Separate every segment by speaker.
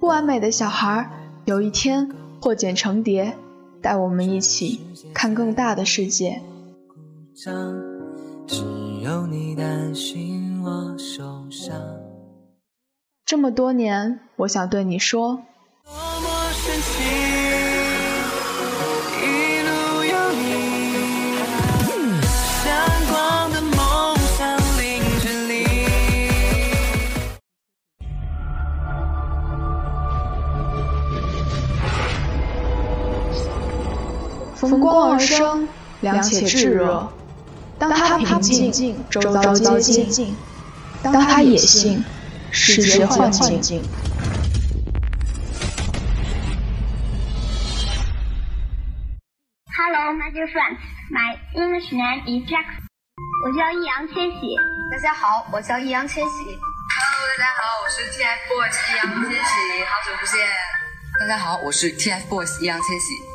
Speaker 1: 不完美的小孩，有一天破茧成蝶，带我们一起看更大的世界。这么多年，我想对你说。逢光而生，凉且炙热。当他平静，周遭皆静；当他野性，世界幻境。
Speaker 2: Hello, my dear friends. My English name is Jack. 我叫易烊千玺。
Speaker 3: 大家好，我叫易烊千玺。
Speaker 4: Hello，大家好，我是 TFBOYS 易烊千玺，好久不见。
Speaker 5: 大家好，我是 TFBOYS 易烊千玺。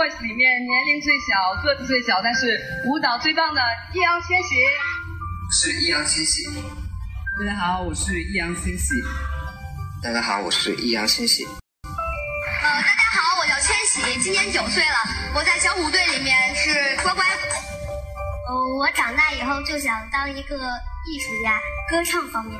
Speaker 4: TFBOYS 里面年龄最小、个子最小，但是舞蹈最棒的易烊千玺。
Speaker 5: 是易烊千玺。
Speaker 6: 大家好，我是易烊千玺。
Speaker 5: 大家好，我是易烊千玺。
Speaker 3: 呃，大家好，我叫千玺，今年九岁了。我在小虎队里面是乖乖。
Speaker 2: 呃，我长大以后就想当一个艺术家，歌唱方面。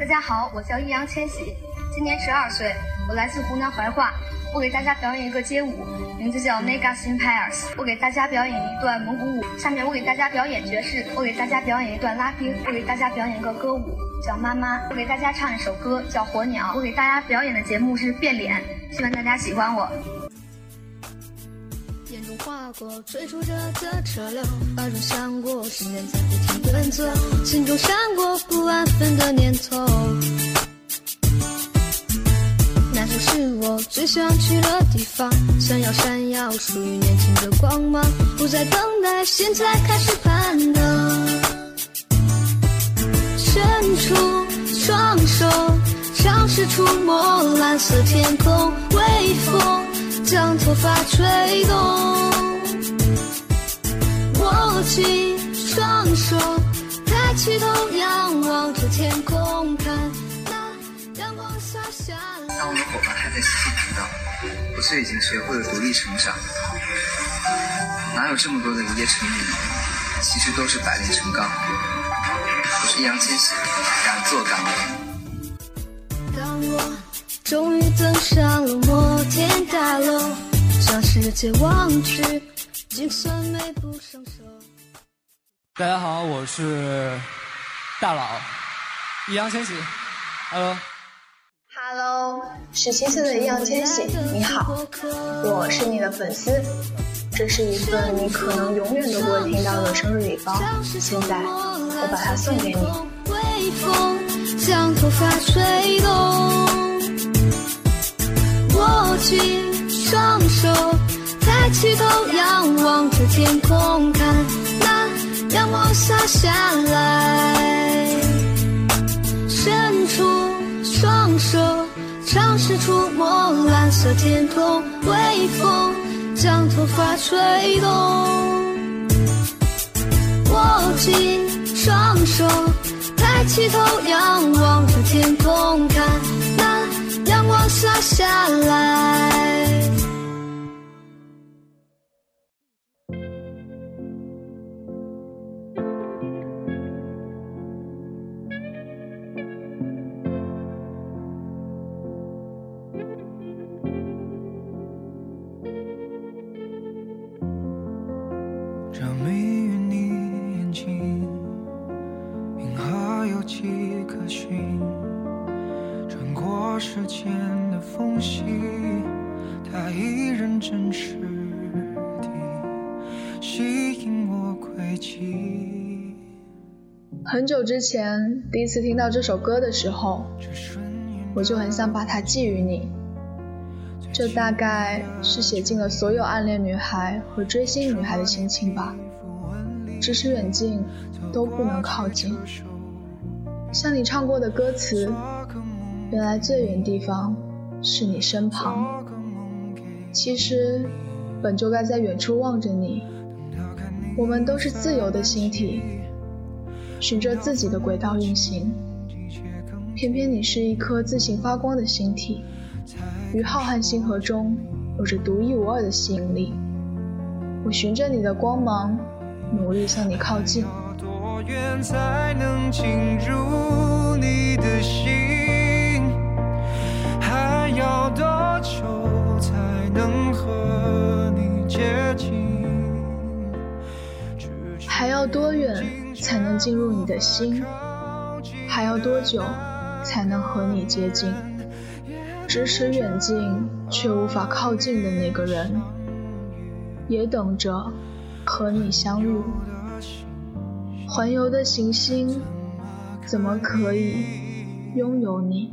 Speaker 3: 大家好，我叫易烊千玺，今年十二岁，我来自湖南怀化。我给大家表演一个街舞，名字叫 Negas Empires。我给大家表演一段蒙古舞。下面我给大家表演爵士。我给大家表演一段拉丁。我给大家表演一个歌舞，叫妈妈。我给大家唱一首歌，叫火鸟。我给大家表演的节目是变脸，希望大家喜欢我。眼中划过追逐着的车流，耳中响过时间在不停奔走，心中闪过不安分的念头。是我最想去的地方，想要闪耀，属于年轻的光芒。不再等待，现在开始攀登。伸出双手，尝试触摸蓝色天空，微风将头发吹动。握紧双手，抬起头，
Speaker 5: 当我的伙伴还在嬉戏频道，我却已经学会了独立成长。哪有这么多的一夜成名？其实都是百炼成钢。我是易烊千玺，敢做敢
Speaker 3: 为。当我终于登上了摩天大楼，向世界望去，精算美不胜收。
Speaker 6: 大家好，我是大佬易烊千玺。Hello。
Speaker 1: Hello，是七岁的易烊千玺，你好，我是你的粉丝，这是一份你可能永远都不会听到的生日礼包，现在我把它送给你。微风将头发吹动，握紧双手，抬起头仰望着天空，看那阳光洒下来，手尝试触摸蓝色天空，微风将头发吹动。握紧双手，抬起头仰望着天空，看那阳光洒下来。很久之前，第一次听到这首歌的时候，我就很想把它寄予你。这大概是写尽了所有暗恋女孩和追星女孩的心情吧。咫尺远近都不能靠近。像你唱过的歌词，原来最远地方是你身旁。其实，本就该在远处望着你。我们都是自由的星体，循着自己的轨道运行。偏偏你是一颗自行发光的星体，于浩瀚星河中有着独一无二的吸引力。我循着你的光芒，努力向你靠近。多远才能进入进入你的心？还要多久？才能和你接近，咫尺远近却无法靠近的那个人，也等着和你相遇。环游的行星，怎么可以拥有你？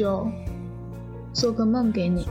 Speaker 1: 就做个梦给你。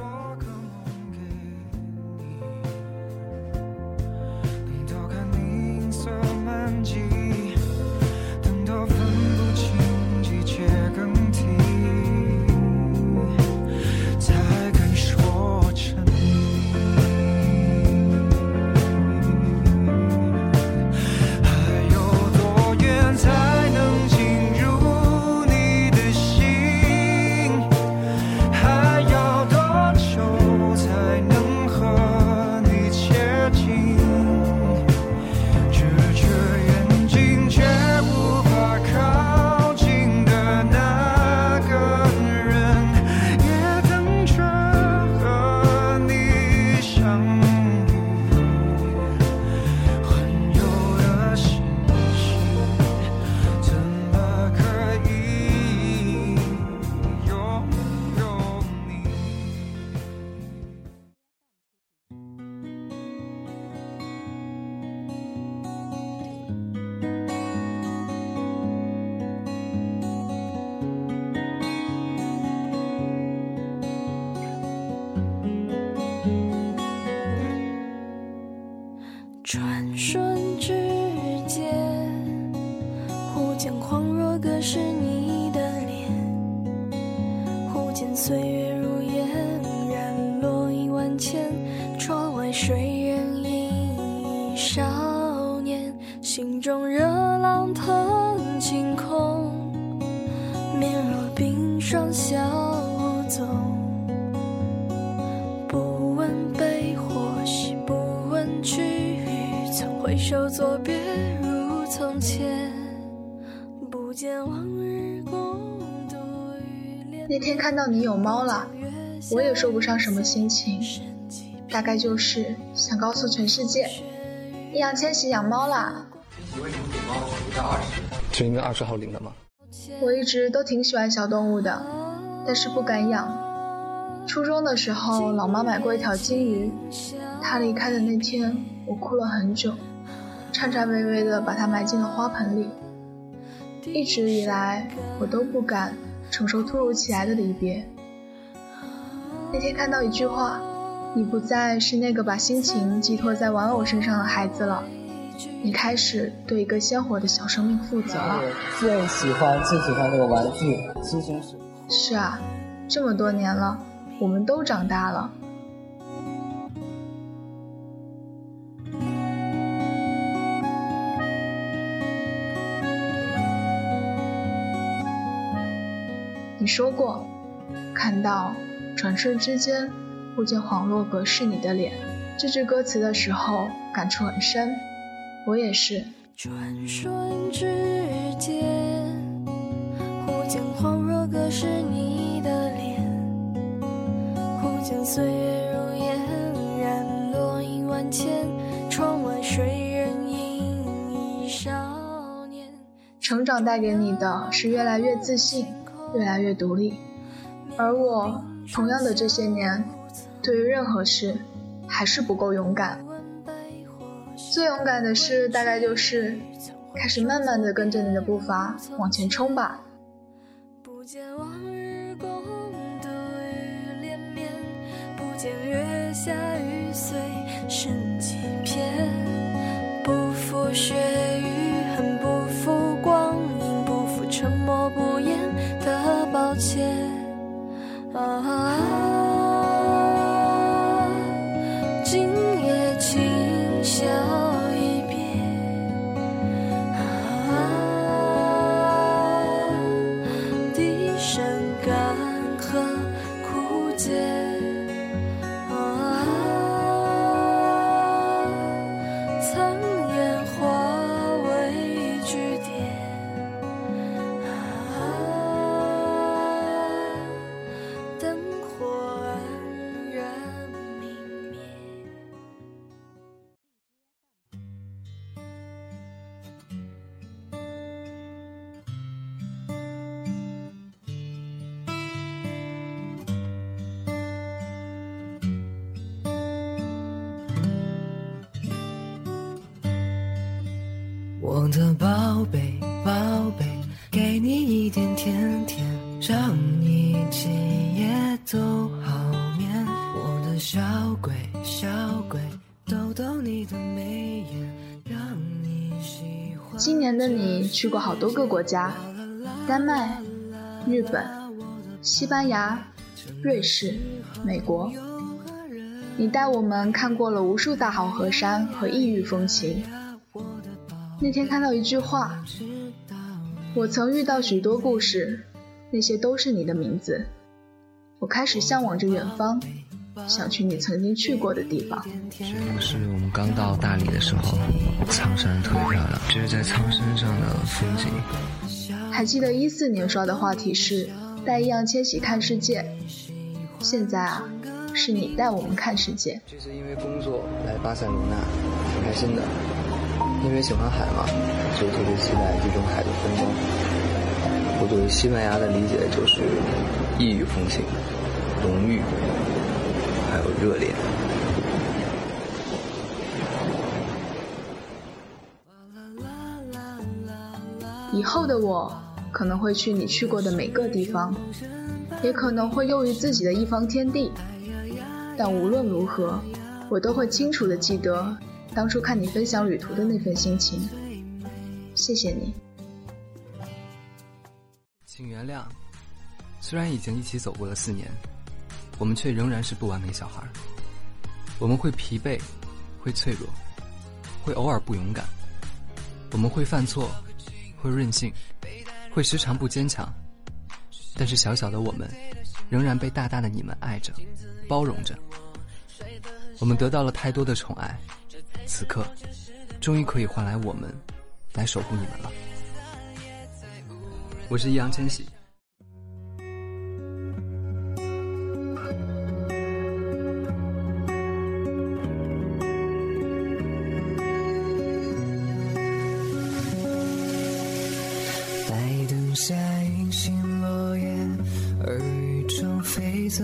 Speaker 1: 那天看到你有猫了，我也说不上什么心情，大概就是想告诉全世界，易烊千玺养猫啦。请问领猫到二十？
Speaker 7: 是应该二十号领的吗？
Speaker 1: 我一直都挺喜欢小动物的，但是不敢养。初中的时候，老妈买过一条金鱼，她离开的那天，我哭了很久，颤颤巍巍地把它埋进了花盆里。一直以来，我都不敢承受突如其来的离别。那天看到一句话：“你不再是那个把心情寄托在玩偶身上的孩子了，你开始对一个鲜活的小生命负责了。”
Speaker 5: 最喜欢最喜欢那个玩具。
Speaker 1: 是啊，这么多年了，我们都长大了。你说过，看到转瞬之间，忽见恍若隔世你的脸。这句歌词的时候，感触很深。我也是。转瞬之间，忽见恍若隔世你，将岁月如烟，燃落一万千。窗外谁人？少年成长带给你的是越来越自信，越来越独立。而我同样的这些年，对于任何事还是不够勇敢。最勇敢的事大概就是开始慢慢的跟着你的步伐往前冲吧。不见望。我的宝贝，宝贝，给你一点甜甜，让你今夜都好眠。我的小鬼，小鬼，逗逗你的眉眼，让你喜欢。今年的你去过好多个国家，丹麦、日本、西班牙、瑞士、美国。你带我们看过了无数大好河山和异域风情。那天看到一句话，我曾遇到许多故事，那些都是你的名字。我开始向往着远方，想去你曾经去过的地方。
Speaker 2: 是我们刚到大理的时候，苍山特别漂亮，这是在苍山上的风景。
Speaker 1: 还记得一四年刷的话题是带易烊千玺看世界，现在啊，是你带我们看世界。
Speaker 2: 这次因为工作来巴塞罗那，挺开心的。因为喜欢海嘛，就特别期待这种海的风光。我对西班牙的理解就是异域风情、浓郁，还有热烈。
Speaker 1: 以后的我可能会去你去过的每个地方，也可能会囿于自己的一方天地，但无论如何，我都会清楚的记得。当初看你分享旅途的那份心情，谢谢你。
Speaker 2: 请原谅，虽然已经一起走过了四年，我们却仍然是不完美小孩。我们会疲惫，会脆弱，会偶尔不勇敢。我们会犯错，会任性，会时常不坚强。但是小小的我们，仍然被大大的你们爱着，包容着。我们得到了太多的宠爱。此刻，终于可以换来我们来守护你们了。我是易烊千玺。
Speaker 7: 白灯下隐形落叶，耳语中飞走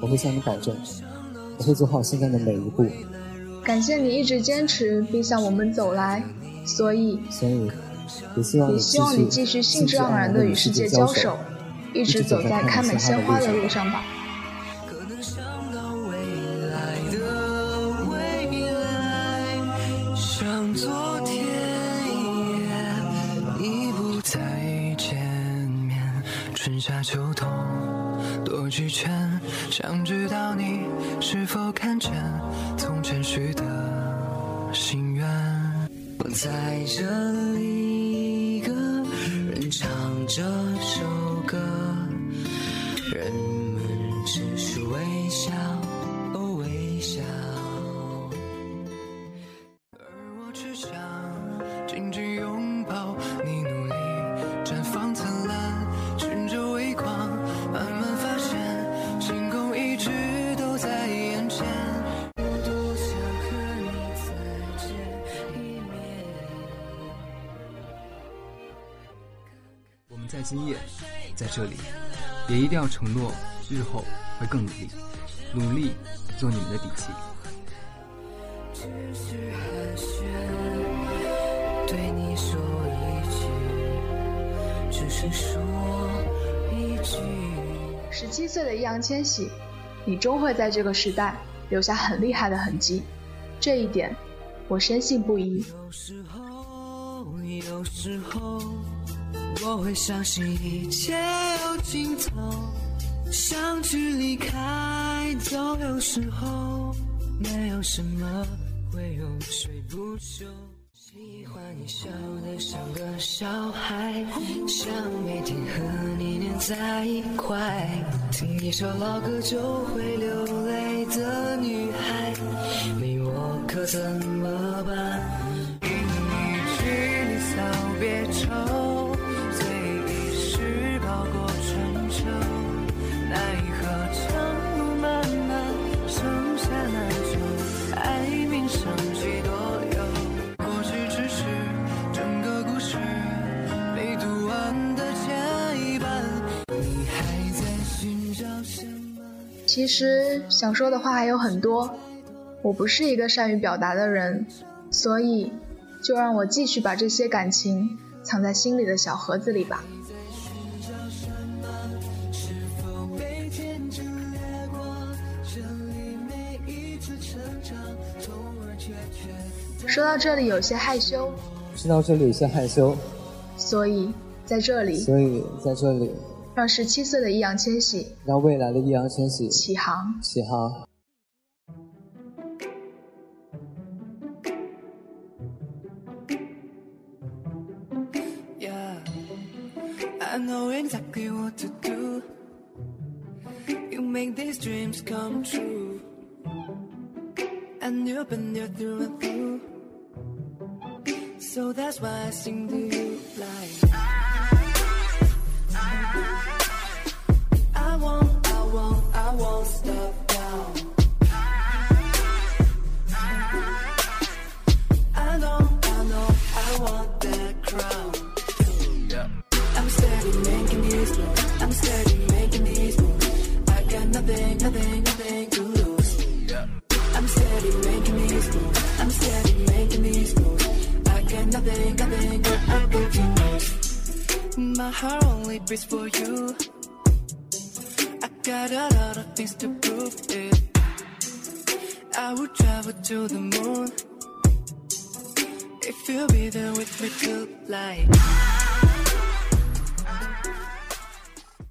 Speaker 5: 我会向你保证，我会做好现在的每一步。
Speaker 1: 感谢你一直坚持并向我们走来，所以，
Speaker 5: 所以，也希望
Speaker 1: 你希望你继续兴致盎然的与世界交手，一直走在开满鲜花的路上吧。
Speaker 7: 这首歌，
Speaker 2: 在今夜，在这里，也一定要承诺日后会更努力，努力做你们的底气。
Speaker 7: 对你说一句，只是说一句。
Speaker 1: 十七岁的易烊千玺，你终会在这个时代留下很厉害的痕迹，这一点我深信不疑。
Speaker 7: 有时候，有时候，我会相信一切有尽头，相聚离开，都有时候，没有什么会永垂不朽。喜欢你笑得像个小孩，想每天和你黏在一块，听一首老歌就会流泪的女孩，你我可怎么办？给你一句离骚别愁，奈何长路漫漫，剩下那。
Speaker 1: 其实想说的话还有很多，我不是一个善于表达的人，所以就让我继续把这些感情藏在心里的小盒子里吧。说到这里有些害羞，
Speaker 5: 说到这里有些害羞，
Speaker 1: 所以在这里
Speaker 5: 所以在这里
Speaker 1: 让十七岁的易烊千玺
Speaker 5: 让未来的易烊千玺
Speaker 1: 起航。
Speaker 5: 起航。
Speaker 7: Yeah, I know exactly what to do. You make these dreams come true. And you've been there through and through. So that's why I sing to you like. I won't, I won't, I won't stop now. I know, I know, I want that crown. Heart only beats for you. I got a lot of things to prove it. I would travel to the moon if you'll be there with me tonight.